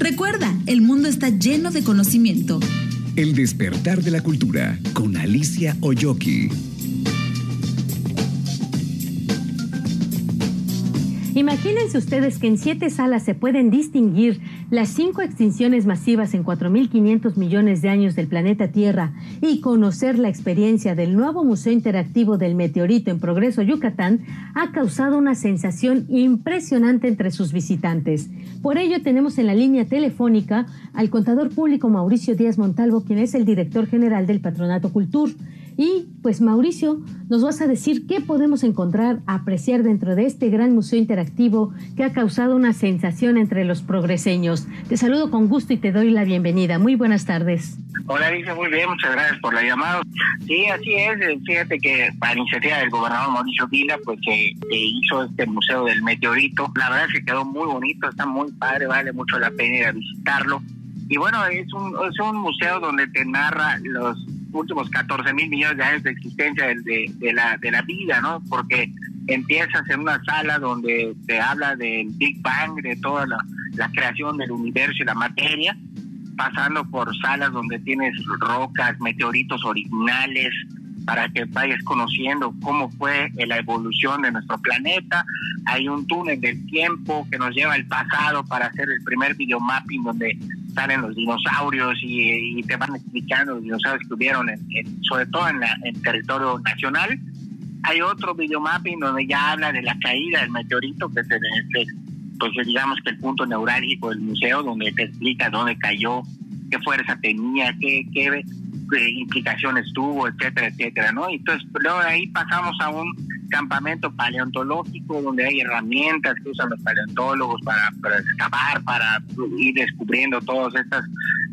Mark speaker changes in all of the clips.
Speaker 1: Recuerda, el mundo está lleno de conocimiento.
Speaker 2: El despertar de la cultura con Alicia Oyoki.
Speaker 3: Imagínense ustedes que en siete salas se pueden distinguir las cinco extinciones masivas en 4.500 millones de años del planeta Tierra y conocer la experiencia del nuevo Museo Interactivo del Meteorito en Progreso, Yucatán, ha causado una sensación impresionante entre sus visitantes. Por ello tenemos en la línea telefónica al contador público Mauricio Díaz Montalvo, quien es el director general del Patronato Cultur. Y pues Mauricio, nos vas a decir qué podemos encontrar, apreciar dentro de este gran museo interactivo que ha causado una sensación entre los progreseños. Te saludo con gusto y te doy la bienvenida. Muy buenas tardes.
Speaker 4: Hola, dice muy bien, muchas gracias por la llamada. Sí, así es. Fíjate que para iniciativa del gobernador Mauricio Vila, pues se, hizo este museo del meteorito. La verdad que quedó muy bonito, está muy padre, vale mucho la pena ir a visitarlo. Y bueno, es un, es un museo donde te narra los últimos 14 mil millones de años de existencia de, de, la, de la vida, ¿no? Porque empiezas en una sala donde te habla del Big Bang, de toda la, la creación del universo y la materia, pasando por salas donde tienes rocas, meteoritos originales, para que vayas conociendo cómo fue la evolución de nuestro planeta. Hay un túnel del tiempo que nos lleva al pasado para hacer el primer videomapping donde salen los dinosaurios y, te van explicando los dinosaurios que hubieron, sobre todo en, el territorio nacional. Hay otro videomapping donde ya habla de la caída del meteorito, que es pues digamos que el punto neurálgico del museo, donde te explica dónde cayó, qué fuerza tenía, qué, qué implicaciones tuvo, etcétera, etcétera, ¿no? Entonces, luego de ahí pasamos a un campamento paleontológico donde hay herramientas que usan los paleontólogos para, para excavar, para ir descubriendo todas estas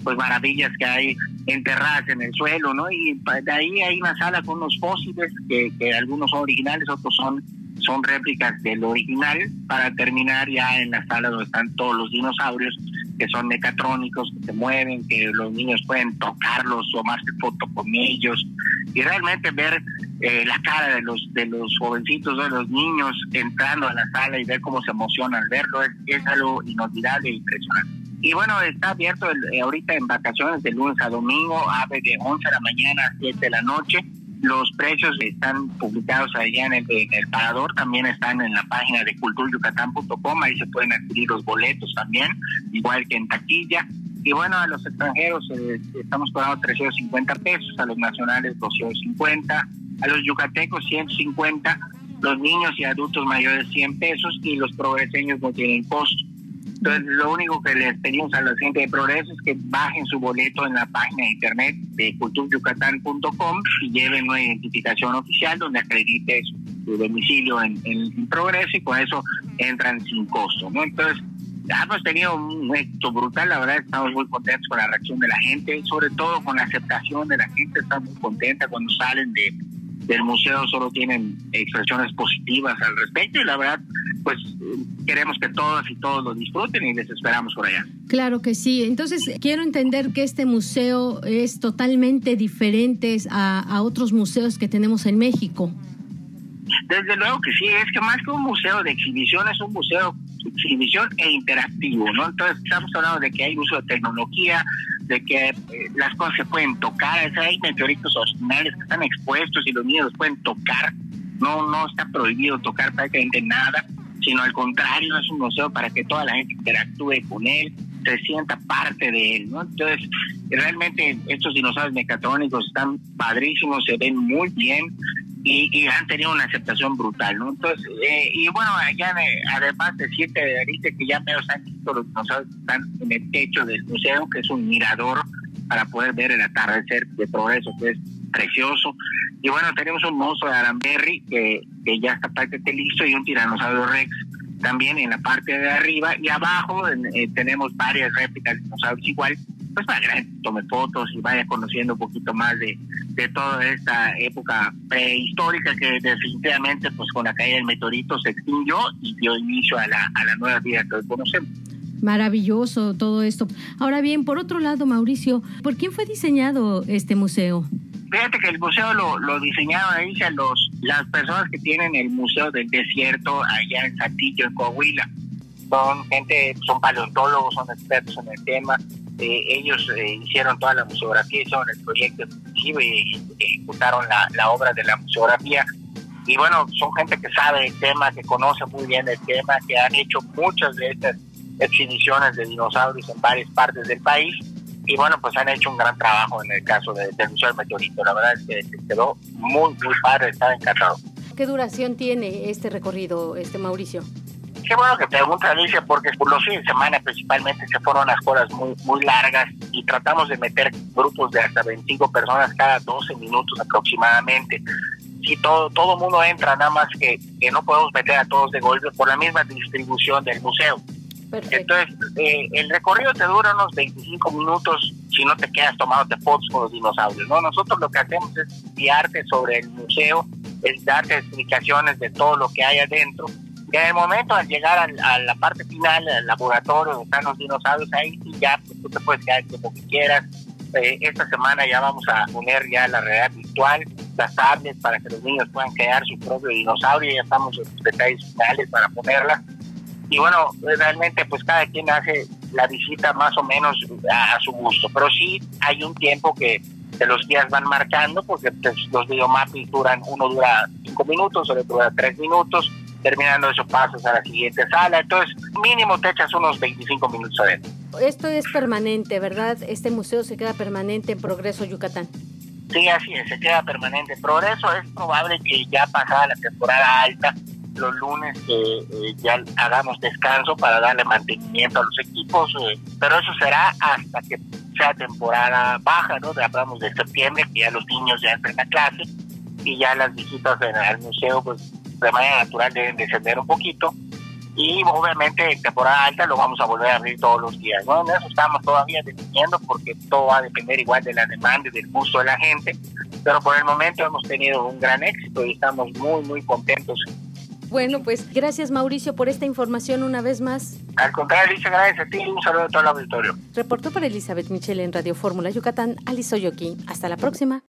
Speaker 4: pues maravillas que hay enterradas en el suelo, ¿no? Y de ahí hay una sala con unos fósiles que, que algunos son originales, otros son son réplicas del original para terminar ya en la sala donde están todos los dinosaurios que son mecatrónicos, que se mueven, que los niños pueden tocarlos, tomarse foto con ellos y realmente ver eh, la cara de los de los jovencitos, de los niños entrando a la sala y ver cómo se emocionan verlo es, es algo inolvidable e impresionante. Y bueno, está abierto eh, ahorita en vacaciones de lunes a domingo, abre de 11 de la mañana a 7 de la noche los precios están publicados allá en el, parador, también están en la página de culturyucatán.com, ahí se pueden adquirir los boletos también, igual que en taquilla. Y bueno, a los extranjeros eh, estamos cobrando 350 pesos, a los nacionales 250, a los yucatecos 150, los niños y adultos mayores 100 pesos y los progreseños no tienen costo. Entonces, lo único que les pedimos a la gente de Progreso es que bajen su boleto en la página de internet de culturyucatán.com y lleven una identificación oficial donde acredite su, domicilio en, Progreso y con eso entran sin costo, ¿no? Entonces, hemos tenido un éxito brutal, la verdad estamos muy contentos con la reacción de la gente, sobre todo con la aceptación de la gente, estamos muy contenta cuando salen de, del museo, solo tienen expresiones positivas al respecto y la verdad pues queremos que todas y todos lo disfruten y les esperamos por allá.
Speaker 3: Claro que sí. Entonces, quiero entender que este museo es totalmente diferente a, a otros museos que tenemos en México.
Speaker 4: Desde luego que sí, es que más que un museo de exhibición, es un museo de exhibición e interactivo, ¿no? Entonces, estamos hablando de que hay uso de tecnología, de que eh, las cosas se pueden tocar, hay meteoritos originales que están expuestos y los niños pueden tocar, no, no está prohibido tocar prácticamente nada sino al contrario, es un museo para que toda la gente interactúe con él, se sienta parte de él, ¿no? Entonces, realmente estos dinosaurios mecatrónicos están padrísimos, se ven muy bien y, han tenido una aceptación brutal, ¿no? Entonces, eh, y bueno, allá además de siete dice que ya menos han visto los dinosaurios están en el techo del museo, que es un mirador para poder ver el atardecer de progreso, que es precioso. Y bueno, tenemos un monstruo de Aranberry que, que ya está prácticamente listo y un tiranosaurio rex también en la parte de arriba y abajo eh, tenemos varias réplicas de dinosaurios igual, pues para que la gente tome fotos y vaya conociendo un poquito más de, de toda esta época prehistórica que definitivamente pues con la caída del meteorito se extinguió y dio inicio a la, a la nueva vida que hoy conocemos.
Speaker 3: Maravilloso todo esto. Ahora bien, por otro lado, Mauricio, ¿por quién fue diseñado este museo?
Speaker 4: Fíjate que el museo lo, lo diseñaron ahí los, las personas que tienen el Museo del Desierto allá en Saltillo, en Coahuila. son gente, son paleontólogos, son expertos en el tema. Eh, ellos eh, hicieron toda la museografía, hicieron el proyecto y ejecutaron la, la obra de la museografía. Y bueno, son gente que sabe el tema, que conoce muy bien el tema, que han hecho muchas de estas exhibiciones de dinosaurios en varias partes del país. Y bueno, pues han hecho un gran trabajo en el caso del Museo del Meteorito. La verdad es que quedó muy, muy padre, estaba encantado.
Speaker 3: ¿Qué duración tiene este recorrido, este Mauricio?
Speaker 4: Qué bueno que pregunta Alicia, porque por los fines de semana principalmente se fueron las horas muy, muy largas y tratamos de meter grupos de hasta 25 personas cada 12 minutos aproximadamente. Si todo todo mundo entra, nada más que, que no podemos meter a todos de golpe por la misma distribución del museo. Entonces, eh, el recorrido te dura unos 25 minutos si no te quedas tomándote fotos con los dinosaurios. ¿no? Nosotros lo que hacemos es guiarte sobre el museo, es darte explicaciones de todo lo que hay adentro. Y en el momento al llegar a la parte final, al laboratorio donde están los dinosaurios, ahí sí ya pues, tú te puedes quedar como que quieras. Eh, esta semana ya vamos a poner ya la realidad virtual, las tablets para que los niños puedan crear su propio dinosaurio. Ya estamos en los detalles finales para ponerla y bueno, realmente pues cada quien hace la visita más o menos a, su gusto, pero sí hay un tiempo que, los días van marcando porque pues, los videomapping duran, uno dura cinco minutos, otro dura tres minutos, terminando eso pasas a la siguiente sala, entonces mínimo te echas unos 25 minutos adentro.
Speaker 3: Esto es permanente, ¿verdad? Este museo se queda permanente en Progreso, Yucatán.
Speaker 4: Sí, así es, se queda permanente. en Progreso es probable que ya pasada la temporada alta, los lunes eh, ya hagamos descanso para darle mantenimiento a los equipos, eh, pero eso será hasta que sea temporada baja, ¿no? Hablamos de septiembre, que ya los niños ya entran a clase y ya las visitas al museo, pues de manera natural deben descender un poquito. Y obviamente en temporada alta lo vamos a volver a abrir todos los días. ¿no? En eso estamos todavía definiendo porque todo va a depender igual de la demanda y del gusto de la gente. Pero por el momento hemos tenido un gran éxito y estamos muy, muy contentos
Speaker 3: bueno, pues gracias Mauricio por esta información una vez más.
Speaker 4: Al contrario, Alicia, gracias a ti y un saludo a todo el auditorio.
Speaker 3: Reportó para Elizabeth Michelle en Radio Fórmula Yucatán, Alice Oyoki. Hasta la próxima.